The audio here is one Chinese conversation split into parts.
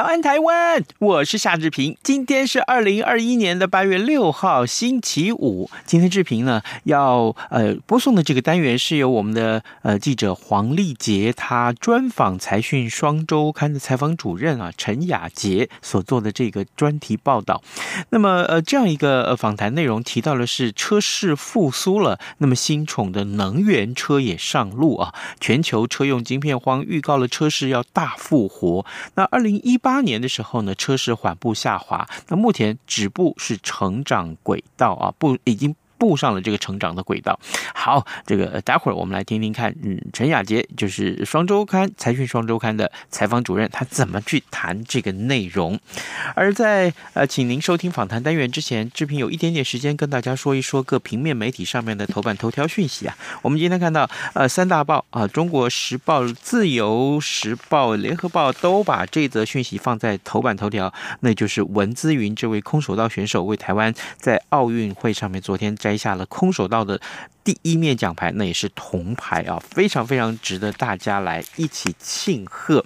早安，台湾！我是夏志平。今天是二零二一年的八月六号，星期五。今天志平呢要呃播送的这个单元是由我们的呃记者黄丽杰他专访财讯双周刊的采访主任啊陈雅杰所做的这个专题报道。那么呃这样一个访谈内容提到的是车市复苏了，那么新宠的能源车也上路啊，全球车用晶片荒预告了车市要大复活。那二零一八八年的时候呢，车市缓步下滑，那目前止步是成长轨道啊，不已经。步上了这个成长的轨道。好，这个待会儿我们来听听看，嗯，陈雅洁就是双周刊财讯双周刊的采访主任，他怎么去谈这个内容。而在呃，请您收听访谈单元之前，志平有一点点时间跟大家说一说各平面媒体上面的头版头条讯息啊。我们今天看到呃，三大报啊，《中国时报》、《自由时报》、《联合报》都把这则讯息放在头版头条，那就是文姿云这位空手道选手为台湾在奥运会上面昨天在摘下了空手道的第一面奖牌，那也是铜牌啊，非常非常值得大家来一起庆贺。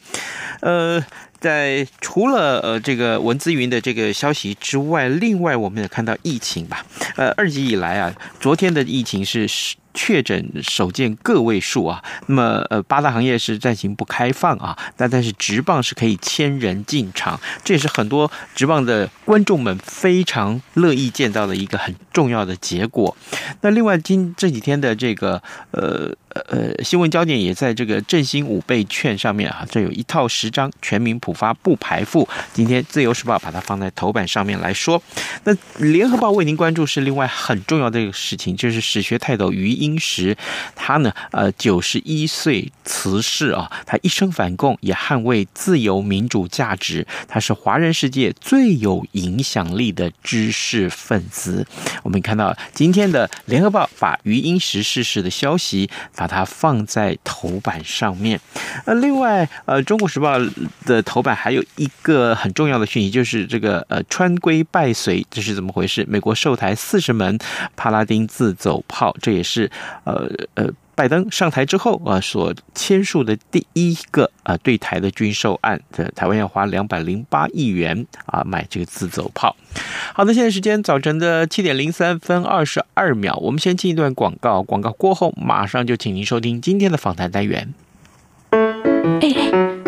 呃，在除了呃这个文字云的这个消息之外，另外我们也看到疫情吧。呃，二级以来啊，昨天的疫情是确诊首见个位数啊，那么呃八大行业是暂行不开放啊，但但是直棒是可以千人进场，这也是很多直棒的观众们非常乐意见到的一个很重要的结果。那另外今这几天的这个呃呃新闻焦点也在这个振兴五倍券上面啊，这有一套十张全民普发不排富，今天自由时报把它放在头版上面来说。那联合报为您关注是另外很重要的一个事情，就是史学泰斗余英时，他呢，呃，九十一岁辞世啊。他一生反共，也捍卫自由民主价值。他是华人世界最有影响力的知识分子。我们看到今天的《联合报》把余英时逝世的消息，把它放在头版上面。呃，另外，呃，《中国时报》的头版还有一个很重要的讯息，就是这个呃，川规败随，这是怎么回事？美国售台四十门帕拉丁自走炮，这也是。呃呃，拜登上台之后啊，所签署的第一个啊对台的军售案，这台湾要花两百零八亿元啊买这个自走炮。好的，现在时间早晨的七点零三分二十二秒，我们先进一段广告，广告过后马上就请您收听今天的访谈单元。哎，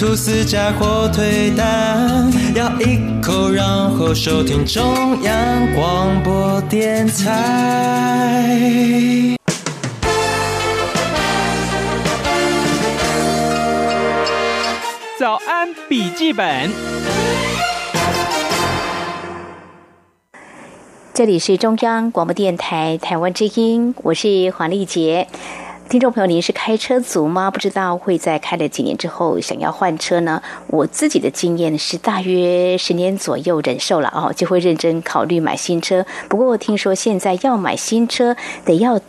吐司加火腿蛋，咬一口，然后收听中央广播电台。早安，笔记本。这里是中央广播电台台湾之音，我是黄丽杰。听众朋友，您是开车族吗？不知道会在开了几年之后想要换车呢？我自己的经验是大约十年左右忍受了哦，就会认真考虑买新车。不过听说现在要买新车得要。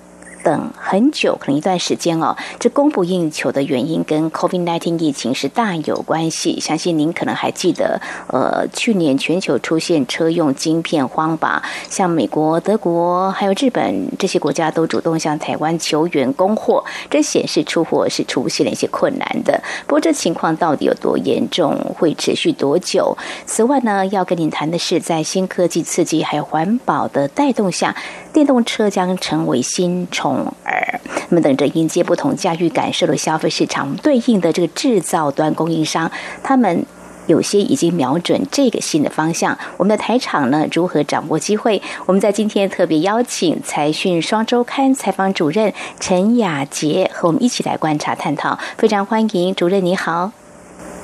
等很久，可能一段时间哦。这供不应求的原因跟 COVID-19 疫情是大有关系。相信您可能还记得，呃，去年全球出现车用晶片荒吧？像美国、德国还有日本这些国家都主动向台湾求援供货，这显示出货是出现了一些困难的。不过这情况到底有多严重，会持续多久？此外呢，要跟您谈的是，在新科技刺激还有环保的带动下，电动车将成为新宠儿。那么，等着迎接不同驾驭感受的消费市场，对应的这个制造端供应商，他们有些已经瞄准这个新的方向。我们的台厂呢，如何掌握机会？我们在今天特别邀请财讯双周刊采访主任陈雅洁和我们一起来观察探讨。非常欢迎主任，你好。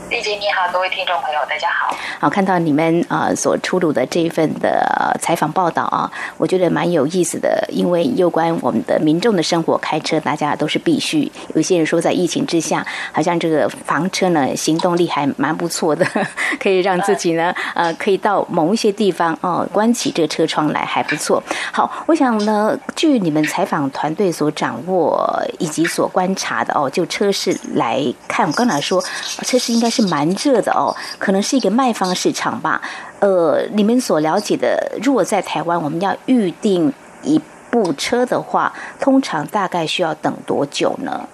丽姐你好，各位听众朋友，大家好。好，看到你们啊所出炉的这一份的采访报道啊，我觉得蛮有意思的，因为有关我们的民众的生活，开车大家都是必须。有些人说，在疫情之下，好像这个房车呢行动力还蛮不错的，可以让自己呢呃可以到某一些地方哦，关起这个车窗来还不错。好，我想呢，据你们采访团队所掌握以及所观察的哦，就车市来看，我刚才说车市应该是。是蛮热的哦，可能是一个卖方市场吧。呃，你们所了解的，如果在台湾我们要预定一部车的话，通常大概需要等多久呢？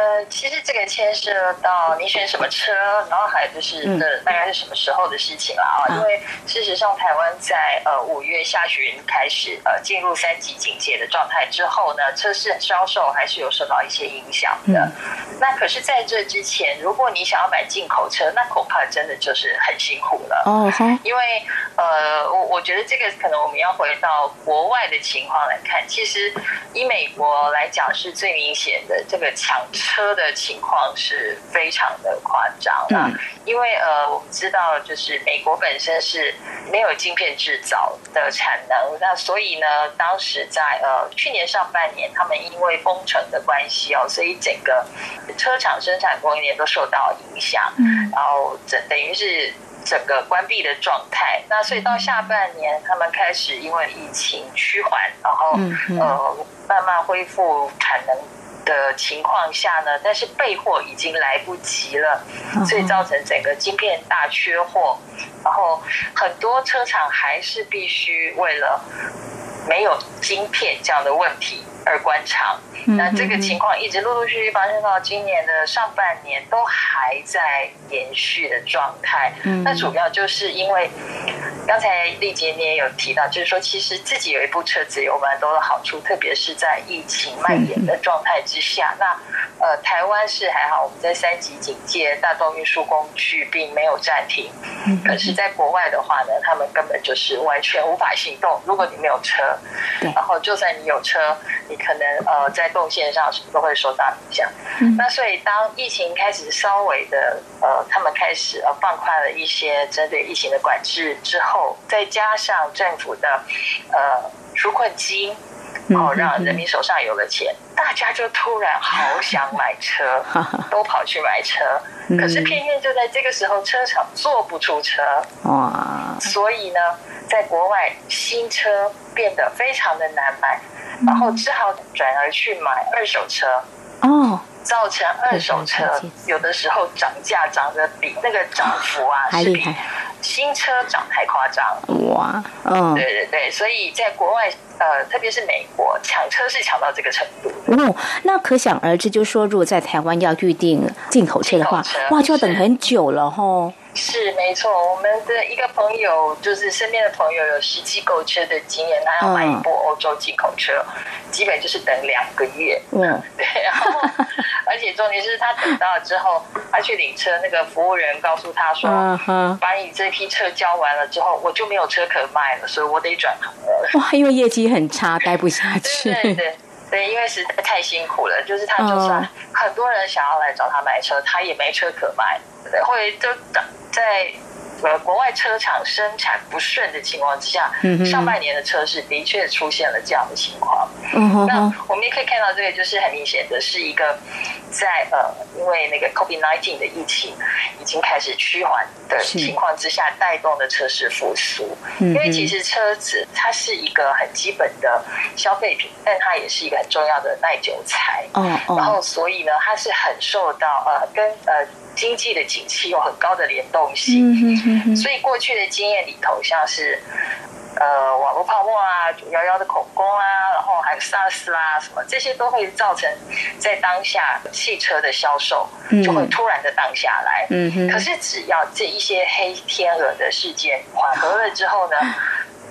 呃，其实这个牵涉到你选什么车，然后还有就是的大概是什么时候的事情了啊。因为事实上，台湾在呃五月下旬开始呃进入三级警戒的状态之后呢，车市销售还是有受到一些影响的。那可是在这之前，如果你想要买进口车，那恐怕真的就是很辛苦了。哦，因为呃，我我觉得这个可能我们要回到国外的情况来看，其实以美国来讲是最明显的这个抢车的情况是非常的夸张啊，因为呃，我们知道就是美国本身是没有晶片制造的产能，那所以呢，当时在呃去年上半年，他们因为封城的关系哦，所以整个车厂生产供应链都受到影响，嗯，然后整等于是整个关闭的状态。那所以到下半年，他们开始因为疫情趋缓，然后呃慢慢恢复产能。的情况下呢，但是备货已经来不及了，所以造成整个晶片大缺货，然后很多车厂还是必须为了没有晶片这样的问题而关厂。那这个情况一直陆陆续续发生到今年的上半年，都还在延续的状态。那主要就是因为刚才丽姐你也有提到，就是说其实自己有一部车子有蛮多的好处，特别是在疫情蔓延的状态之下。那呃，台湾是还好，我们在三级警戒，大众运输工具并没有暂停。可是，在国外的话呢，他们根本就是完全无法行动。如果你没有车，然后就算你有车，你可能呃在动线上都会受到影响。那所以，当疫情开始稍微的呃，他们开始呃放宽了一些针对疫情的管制之后，再加上政府的呃纾困金。哦，让人民手上有了钱，大家就突然好想买车，都跑去买车。可是偏偏就在这个时候，车厂做不出车，哇！所以呢，在国外新车变得非常的难买，然后只好转而去买二手车。哦，造成二手车有的时候涨价涨得比那个涨幅啊是比新车涨太夸张。哇，嗯，对对对，所以在国外。呃，特别是美国抢车是抢到这个程度哦，那可想而知，就是说，如果在台湾要预定进口车的话，哇，就要等很久了吼。是没错，我们的一个朋友，就是身边的朋友有实际购车的经验，他要买一部欧洲进口车，嗯、基本就是等两个月。嗯，对，然后而且重点是他等到之后，他去领车，那个服务员告诉他说：“嗯、把你这批车交完了之后，我就没有车可卖了，所以我得转行了。”哇，因为业绩很差，待不下去。对对对，对，因为实在太辛苦了，就是他就算很多人想要来找他买车，他也没车可卖，对，会就等。在呃国外车厂生产不顺的情况之下，嗯，上半年的车市的确出现了这样的情况。嗯，那我们也可以看到，这个就是很明显的是一个在呃，因为那个 COVID-19 的疫情已经开始趋缓的情况之下，带动的车市复苏。因为其实车子它是一个很基本的消费品，但它也是一个很重要的耐久材。嗯，然后所以呢，它是很受到呃跟呃。经济的景气有很高的联动性，所以过去的经验里头，像是呃网络泡沫啊、九幺幺的恐攻啊，然后还有 SARS 啦什么，这些都会造成在当下汽车的销售就会突然的荡下来。可是只要这一些黑天鹅的事件缓和了之后呢，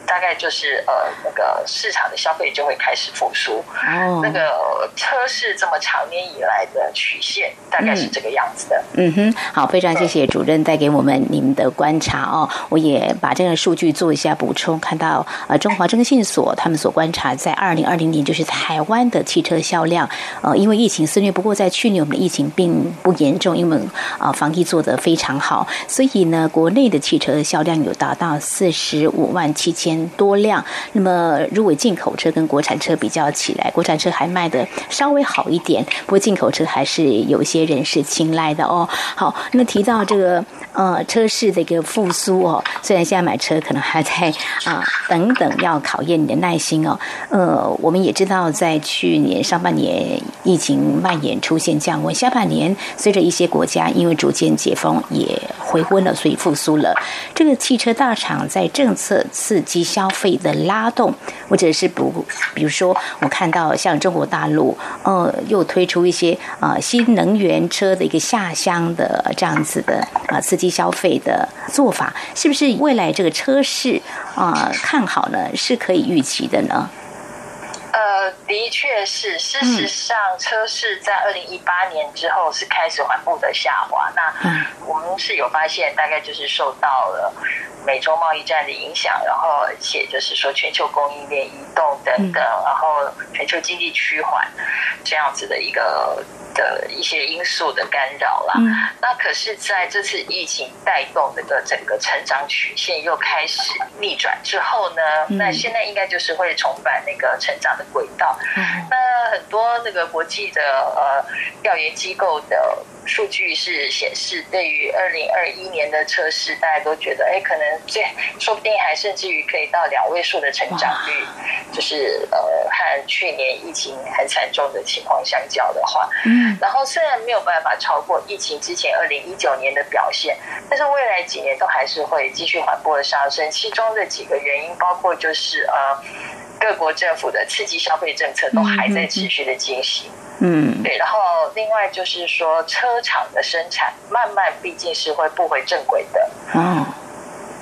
大概就是呃，那个市场的消费就会开始复苏。哦，那个车市这么长年以来的曲线，大概是这个样子的。嗯哼，好，非常谢谢主任带给我们你们的观察哦。我也把这个数据做一下补充，看到呃，中华征信所他们所观察，在二零二零年就是台湾的汽车销量，呃，因为疫情肆虐，不过在去年我们的疫情并不严重，因为啊、呃、防疫做得非常好，所以呢，国内的汽车销量有达到四十五万七千。多辆，那么如果进口车跟国产车比较起来，国产车还卖的稍微好一点，不过进口车还是有些人是青睐的哦。好，那么提到这个呃车市的一个复苏哦，虽然现在买车可能还在啊、等等，要考验你的耐心哦。呃，我们也知道，在去年上半年疫情蔓延出现降温，下半年随着一些国家因为逐渐解封也回温了，所以复苏了。这个汽车大厂在政策刺激。消费的拉动，或者是不，比如说，我看到像中国大陆，呃，又推出一些啊、呃、新能源车的一个下乡的这样子的啊、刺激消费的做法，是不是未来这个车市啊、看好呢？是可以预期的呢？呃，的确是。事实上，车市在二零一八年之后是开始缓步的下滑。那我们是有发现，大概就是受到了。美洲贸易战的影响，然后而且就是说全球供应链移动等等，然后全球经济趋缓这样子的一个的一些因素的干扰啦。那可是在这次疫情带动的个整个成长曲线又开始逆转之后呢，那现在应该就是会重返那个成长的轨道。那很多那个国际的呃调研机构的。数据是显示，对于二零二一年的车市，大家都觉得，哎，可能这说不定还甚至于可以到两位数的成长率，就是呃，和去年疫情很惨重的情况相较的话，嗯，然后虽然没有办法超过疫情之前二零一九年的表现，但是未来几年都还是会继续缓步的上升。其中的几个原因包括就是呃，各国政府的刺激消费政策都还在持续的进行。嗯，对，然后另外就是说，车厂的生产慢慢毕竟是会步回正轨的。嗯，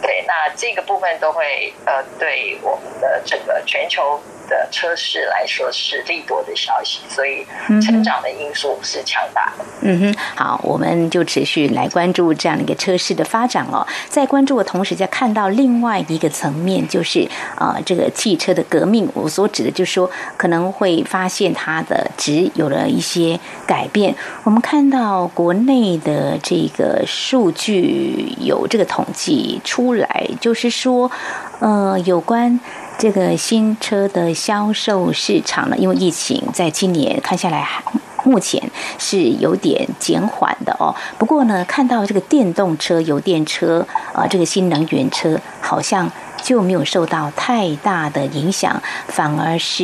对，那这个部分都会呃，对我们的整个全球。的车市来说是利多的消息，所以成长的因素是强大的。嗯哼，好，我们就持续来关注这样的一个车市的发展哦。在关注的同时，在看到另外一个层面，就是啊、呃，这个汽车的革命。我所指的，就是说可能会发现它的值有了一些改变。我们看到国内的这个数据有这个统计出来，就是说，呃，有关。这个新车的销售市场呢，因为疫情，在今年看下来，目前是有点减缓的哦。不过呢，看到这个电动车、油电车啊，这个新能源车好像就没有受到太大的影响，反而是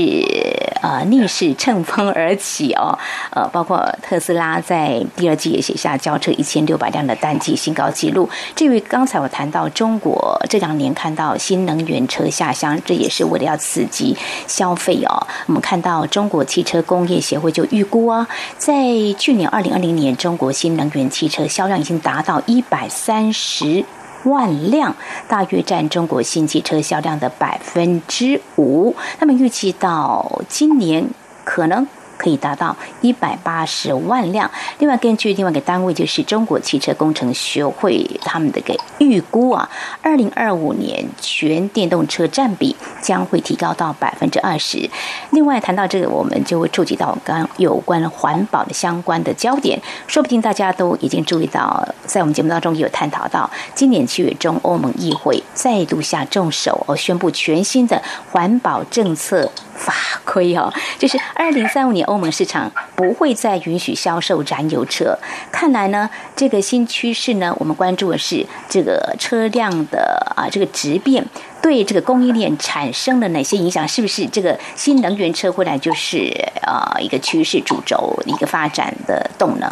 呃逆势乘风而起哦。呃，包括特斯拉在第二季也写下交车一千六百辆的单季新高纪录。至于刚才我谈到中国这两年看到新能源车下乡，这也是为了要刺激消费哦。我们看到中国汽车工业协会就预估啊，在去年二零二零年，中国新能源汽车销量已经达到一百三十万辆，大约占中国新汽车销量的百分之五。那么预计到今年可能。可以达到一百八十万辆。另外，根据另外一个单位，就是中国汽车工程学会他们的个预估啊，二零二五年全电动车占比将会提高到百分之二十。另外，谈到这个，我们就会触及到刚有关环保的相关的焦点。说不定大家都已经注意到，在我们节目当中有探讨到，今年七月中，欧盟议会再度下重手，而宣布全新的环保政策。法规哦，就是二零三五年欧盟市场不会再允许销售燃油车。看来呢，这个新趋势呢，我们关注的是这个车辆的啊这个质变对这个供应链产生了哪些影响？是不是这个新能源车未来就是啊一个趋势主轴一个发展的动能？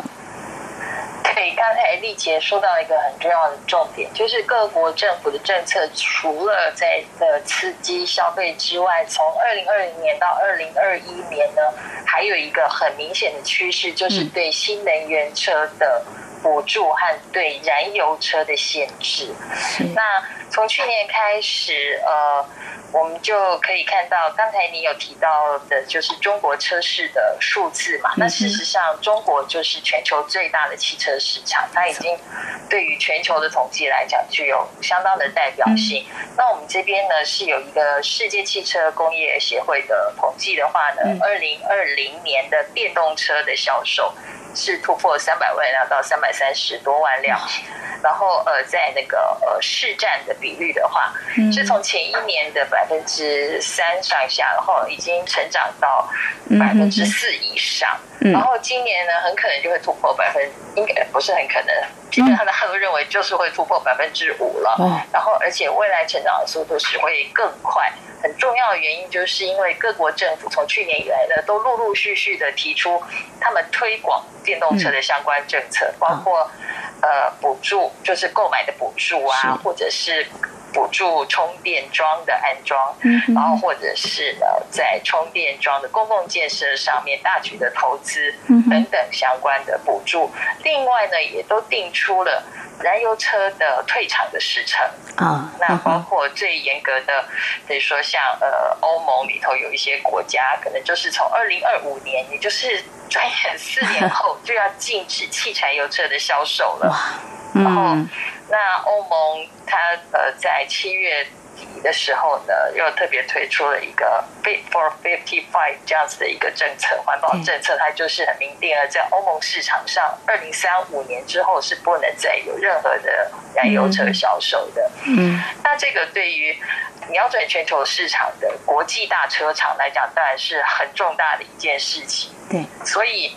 对，刚才丽姐说到一个很重要的重点，就是各国政府的政策除了在的刺激消费之外，从二零二零年到二零二一年呢，还有一个很明显的趋势，就是对新能源车的补助和对燃油车的限制。那从去年开始，呃。我们就可以看到，刚才你有提到的，就是中国车市的数字嘛。那事实上，中国就是全球最大的汽车市场，它已经对于全球的统计来讲具有相当的代表性。那我们这边呢，是有一个世界汽车工业协会的统计的话呢，二零二零年的电动车的销售是突破三百万辆到三百三十多万辆。然后呃，在那个呃市占的比率的话，是从前一年的百分之三上下，然后已经成长到百分之四以上。然后今年呢，很可能就会突破百分，应该不是很可能，基本上大家都认为就是会突破百分之五了。然后而且未来成长的速度是会更快。很重要的原因就是因为各国政府从去年以来呢，都陆陆续续的提出他们推广电动车的相关政策，包括。呃，补助就是购买的补助啊，或者是补助充电桩的安装，然后或者是呢，在充电桩的公共建设上面大举的投资等等相关的补助。另外呢，也都定出了燃油车的退场的时程啊。那包括最严格的，比如说像呃欧盟里头有一些国家，可能就是从二零二五年，也就是。转眼四年后 就要禁止汽柴油车的销售了。然后，那欧盟它呃在七月底的时候呢，又特别推出了一个 Fit for 55这样子的一个政策，环保政策，它就是很明定了，在欧盟市场上，二零三五年之后是不能再有任何的燃油车销售的。嗯，那这个对于瞄准全球市场的国际大车厂来讲，当然是很重大的一件事情。对，所以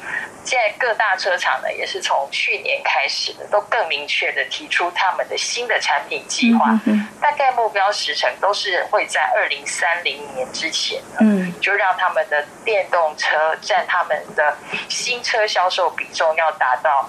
现在各大车厂呢，也是从去年开始的，都更明确的提出他们的新的产品计划。嗯，大概目标时程都是会在二零三零年之前。嗯，就让他们的电动车占他们的新车销售比重要达到。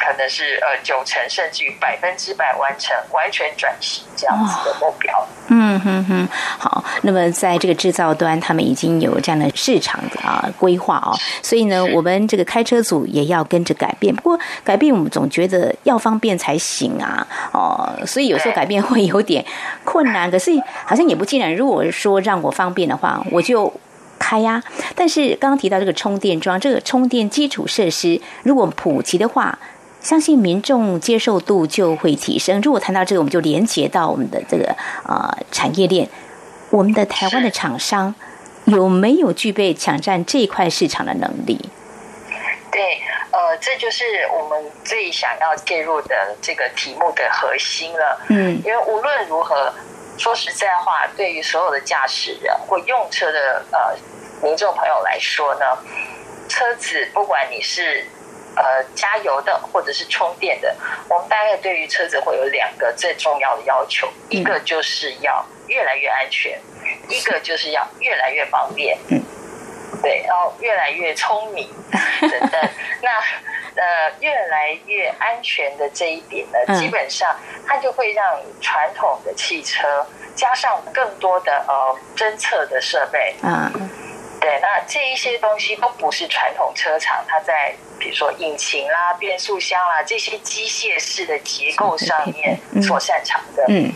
可能是呃九成，甚至于百分之百完成完全转型这样子的目标。嗯哼哼，好。那么在这个制造端，他们已经有这样的市场的啊规划哦，所以呢，我们这个开车组也要跟着改变。不过改变，我们总觉得要方便才行啊，哦，所以有时候改变会有点困难。可是好像也不尽然。如果说让我方便的话，我就开呀。但是刚刚提到这个充电桩，这个充电基础设施如果普及的话，相信民众接受度就会提升。如果谈到这个，我们就连接到我们的这个呃产业链。我们的台湾的厂商有没有具备抢占这一块市场的能力？对，呃，这就是我们最想要介入的这个题目的核心了。嗯，因为无论如何，说实在话，对于所有的驾驶人或用车的呃民众朋友来说呢，车子不管你是。呃，加油的或者是充电的，我们大概对于车子会有两个最重要的要求，一个就是要越来越安全，一个就是要越来越方便。嗯，对，然后越来越聪明等等。那呃，越来越安全的这一点呢，嗯、基本上它就会让传统的汽车加上更多的呃侦测的设备。嗯。对，那这一些东西都不是传统车厂它在比如说引擎啦、变速箱啦这些机械式的结构上面所擅长的。嗯，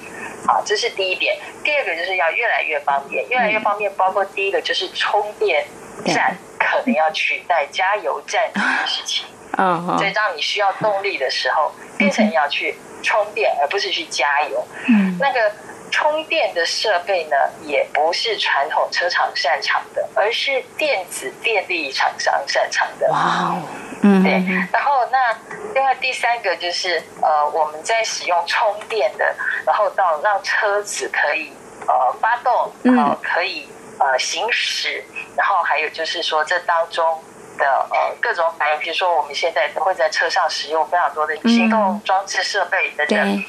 好，这是第一点。第二个就是要越来越方便，越来越方便，包括第一个就是充电站可能要取代加油站这件 事情。嗯，所以当你需要动力的时候，变成要去充电，而不是去加油。嗯，那个。充电的设备呢，也不是传统车厂擅长的，而是电子电力厂商擅长的。哇，嗯，对。然后那另外第三个就是呃，我们在使用充电的，然后到让车子可以呃发动，然后可以呃行驶，然后还有就是说这当中的呃各种反应，比如说我们现在都会在车上使用非常多的行动装置设备等等。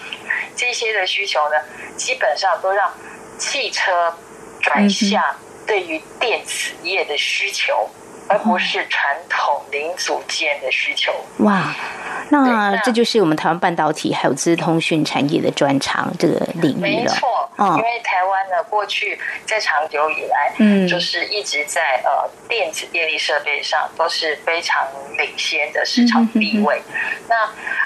这些的需求呢，基本上都让汽车转向对于电子业的需求，而不是传统零组件的需求。哇，那这就是我们台湾半导体还有资通讯产业的专长这个领域了。没错，因为台湾呢，过去在长久以来，嗯，就是一直在呃电子电力设备上都是非常领先的市场地位。那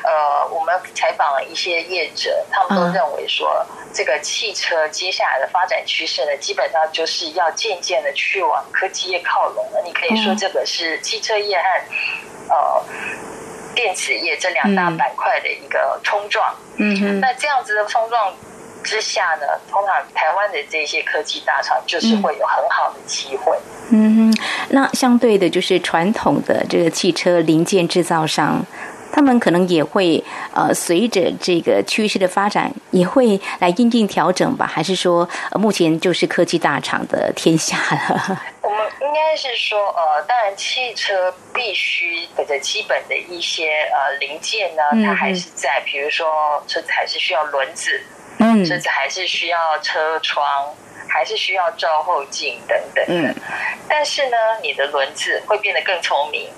呃，我们采访了一些业者，他们都认为说，这个汽车接下来的发展趋势呢，基本上就是要渐渐的去往科技业靠拢了。你可以说这个是汽车业和呃电子业这两大板块的一个冲撞。嗯哼，那这样子的冲撞之下呢，通常台湾的这些科技大厂就是会有很好的机会。嗯哼，那相对的，就是传统的这个汽车零件制造商。他们可能也会呃，随着这个趋势的发展，也会来因应调整吧？还是说，呃，目前就是科技大厂的天下了？我们应该是说，呃，当然，汽车必须的基本的一些呃零件呢，它还是在，比如说车子还是需要轮子，甚至还是需要车窗。还是需要照后镜等等的，嗯，但是呢，你的轮子会变得更聪明，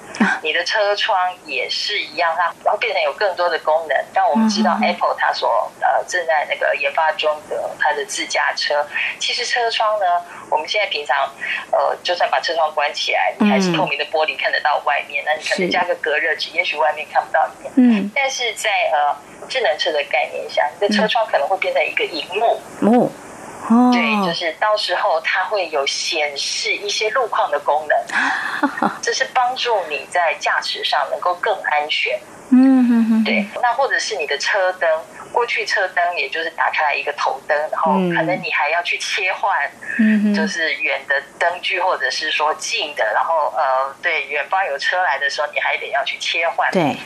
你的车窗也是一样，它然后变成有更多的功能。让我们知道，Apple 它所呃正在那个研发中的它的自驾车，其实车窗呢，我们现在平常呃，就算把车窗关起来，你还是透明的玻璃看得到外面，那你可能加个隔热纸，也许外面看不到里面。嗯，但是在呃智能车的概念下，你的车窗可能会变成一个荧幕。嗯对，就是到时候它会有显示一些路况的功能，这是帮助你在驾驶上能够更安全。嗯哼哼，对。那或者是你的车灯，过去车灯也就是打开来一个头灯，然后可能你还要去切换，嗯，就是远的灯具或者是说近的，然后呃，对，远方有车来的时候，你还得要去切换。对。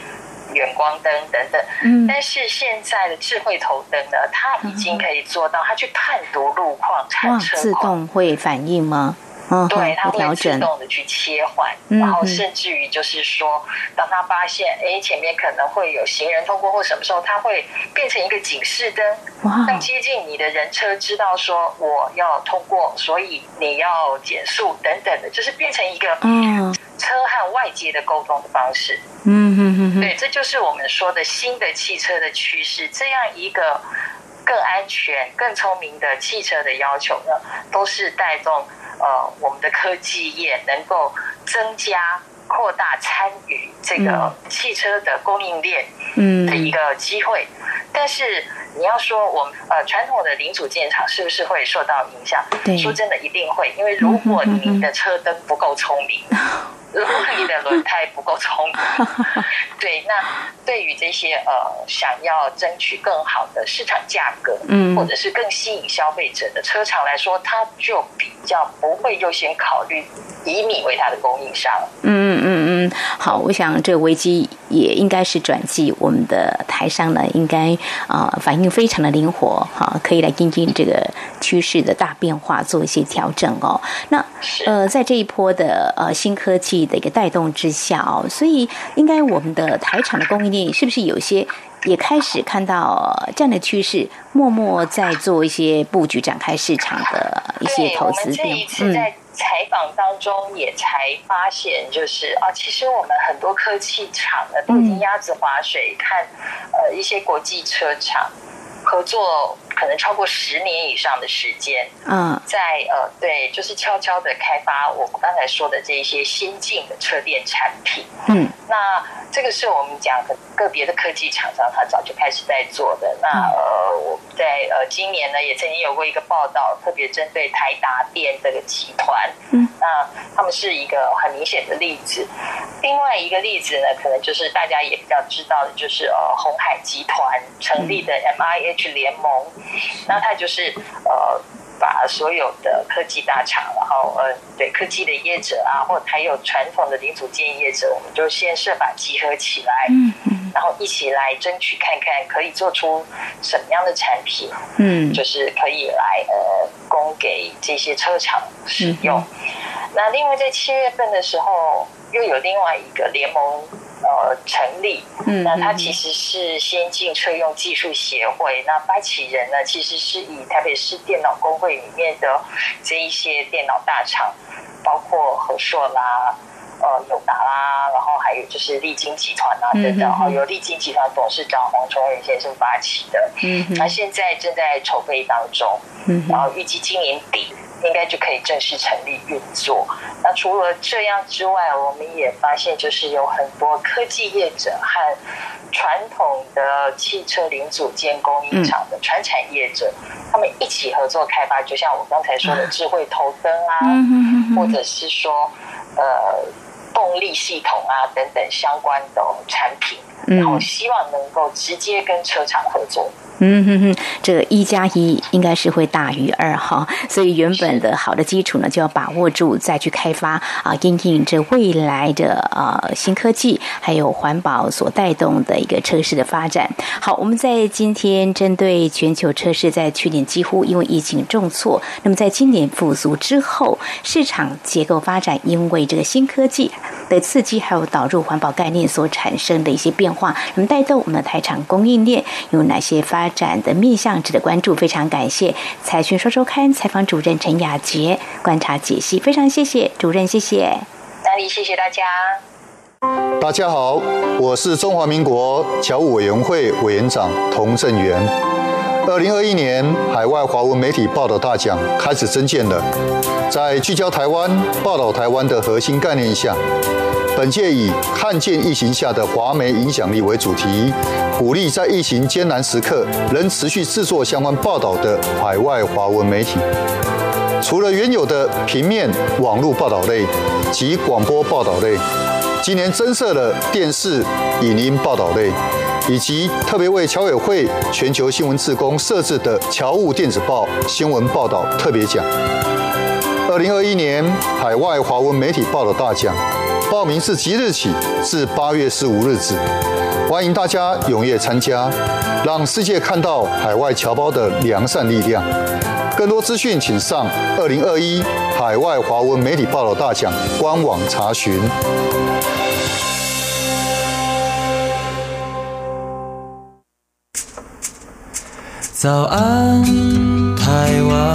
远光灯等等，嗯，但是现在的智慧头灯呢，它已经可以做到，它去判读路况、产车，自动会反应吗？嗯，对，它会自动的去切换，然后甚至于就是说，当它发现哎前面可能会有行人通过或什么时候，它会变成一个警示灯，让接近你的人车，知道说我要通过，所以你要减速等等的，就是变成一个嗯车和外界的沟通的方式。嗯嗯嗯，对，这就是我们说的新的汽车的趋势。这样一个更安全、更聪明的汽车的要求呢，都是带动。呃，我们的科技业能够增加、扩大参与这个汽车的供应链的一个机会，嗯、但是你要说我们呃传统的零组件厂是不是会受到影响？对说真的，一定会，因为如果你的车灯不够聪明。嗯 如果你的轮胎不够聪明，对，那对于这些呃想要争取更好的市场价格，嗯，或者是更吸引消费者的车厂来说，它就比较不会优先考虑以你为它的供应商。嗯嗯嗯，好，我想这个危机也应该是转机，我们的台商呢，应该啊、呃、反应非常的灵活，哈，可以来跟进这个趋势的大变化做一些调整哦。那呃，在这一波的呃新科技的一个带动之下哦，所以应该我们的台厂的供应链是不是有些也开始看到这样的趋势，默默在做一些布局，展开市场的一些投资。对，我们这一次在采访当中也才发现，就是啊，其实我们很多科技厂呢都已经鸭子划水，看呃一些国际车厂合作。可能超过十年以上的时间，嗯，在呃，对，就是悄悄的开发我们刚才说的这一些先进的车电产品，嗯，那这个是我们讲的个别的科技厂商，他早就开始在做的。那呃，我们在呃今年呢，也曾经有过一个报道，特别针对台达电这个集团，嗯，那他们是一个很明显的例子。另外一个例子呢，可能就是大家也比较知道的，就是呃鸿海集团成立的 MIH 联盟。那它就是呃，把所有的科技大厂，然后呃，对科技的业者啊，或者还有传统的零组件业者，我们就先设法集合起来，嗯嗯，然后一起来争取看看可以做出什么样的产品，嗯，就是可以来呃供给这些车厂使用。那另外在七月份的时候，又有另外一个联盟。呃，成立，嗯，那它其实是先进车用技术协会。那发起人呢，其实是以台北市电脑工会里面的这一些电脑大厂，包括和硕啦、呃友达啦，然后还有就是力晶集团啊等等，然后由力晶集团董事长黄崇仁先生发起的。嗯，那现在正在筹备当中，嗯，然后预计今年底。应该就可以正式成立运作。那除了这样之外，我们也发现，就是有很多科技业者和传统的汽车零组件供应厂的传产业者，他们一起合作开发。就像我刚才说的智慧头灯啊，或者是说呃动力系统啊等等相关的产品，然后希望能够直接跟车厂合作。嗯哼哼，这一加一应该是会大于二哈，所以原本的好的基础呢，就要把握住，再去开发啊，应应这未来的呃新科技，还有环保所带动的一个车市的发展。好，我们在今天针对全球车市在去年几乎因为疫情重挫，那么在今年复苏之后，市场结构发展因为这个新科技的刺激，还有导入环保概念所产生的一些变化，那么带动我们的台厂供应链有哪些发发展的面向值得关注，非常感谢财讯说周刊采访主任陈雅杰观察解析，非常谢谢主任，谢谢，哪里谢谢大家。大家好，我是中华民国侨务委员会委员长童正元。二零二一年海外华文媒体报道大奖开始征件了，在聚焦台湾、报道台湾的核心概念下。本届以“看见疫情下的华媒影响力”为主题，鼓励在疫情艰难时刻仍持续制作相关报道的海外华文媒体。除了原有的平面、网络报道类及广播报道类，今年增设了电视、影音报道类，以及特别为侨委会全球新闻志工设置的侨务电子报新闻报道特别奖。二零二一年海外华文媒体报道大奖。报名是即日起至八月十五日止，欢迎大家踊跃参加，让世界看到海外侨胞的良善力量。更多资讯，请上二零二一海外华文媒体报道大奖官网查询。早安，台湾，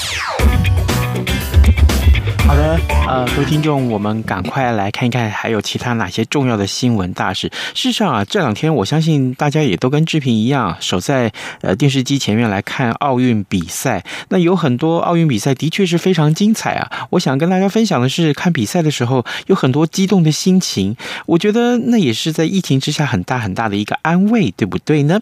好的，呃，各位听众，我们赶快来看一看，还有其他哪些重要的新闻大事。事实上啊，这两天我相信大家也都跟志平一样，守在呃电视机前面来看奥运比赛。那有很多奥运比赛的确是非常精彩啊！我想跟大家分享的是，看比赛的时候有很多激动的心情。我觉得那也是在疫情之下很大很大的一个安慰，对不对呢？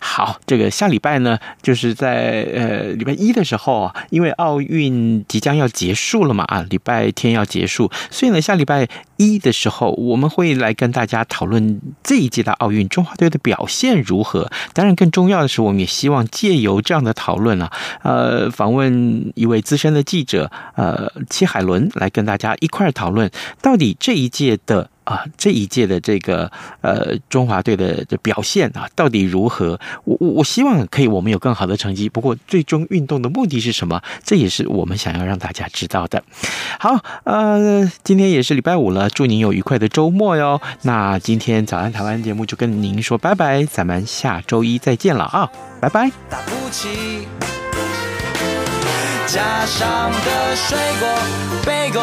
好，这个下礼拜呢，就是在呃礼拜一的时候，因为奥运即将要结束了嘛啊。礼拜天要结束，所以呢，下礼拜一的时候，我们会来跟大家讨论这一届的奥运中华队的表现如何。当然，更重要的是，我们也希望借由这样的讨论啊，呃，访问一位资深的记者，呃，戚海伦，来跟大家一块讨论，到底这一届的。啊，这一届的这个呃中华队的的表现啊，到底如何？我我我希望可以我们有更好的成绩。不过最终运动的目的是什么？这也是我们想要让大家知道的。好，呃，今天也是礼拜五了，祝您有愉快的周末哟。那今天早安台湾节目就跟您说拜拜，咱们下周一再见了啊，拜拜。打不起，加上的水果，贝果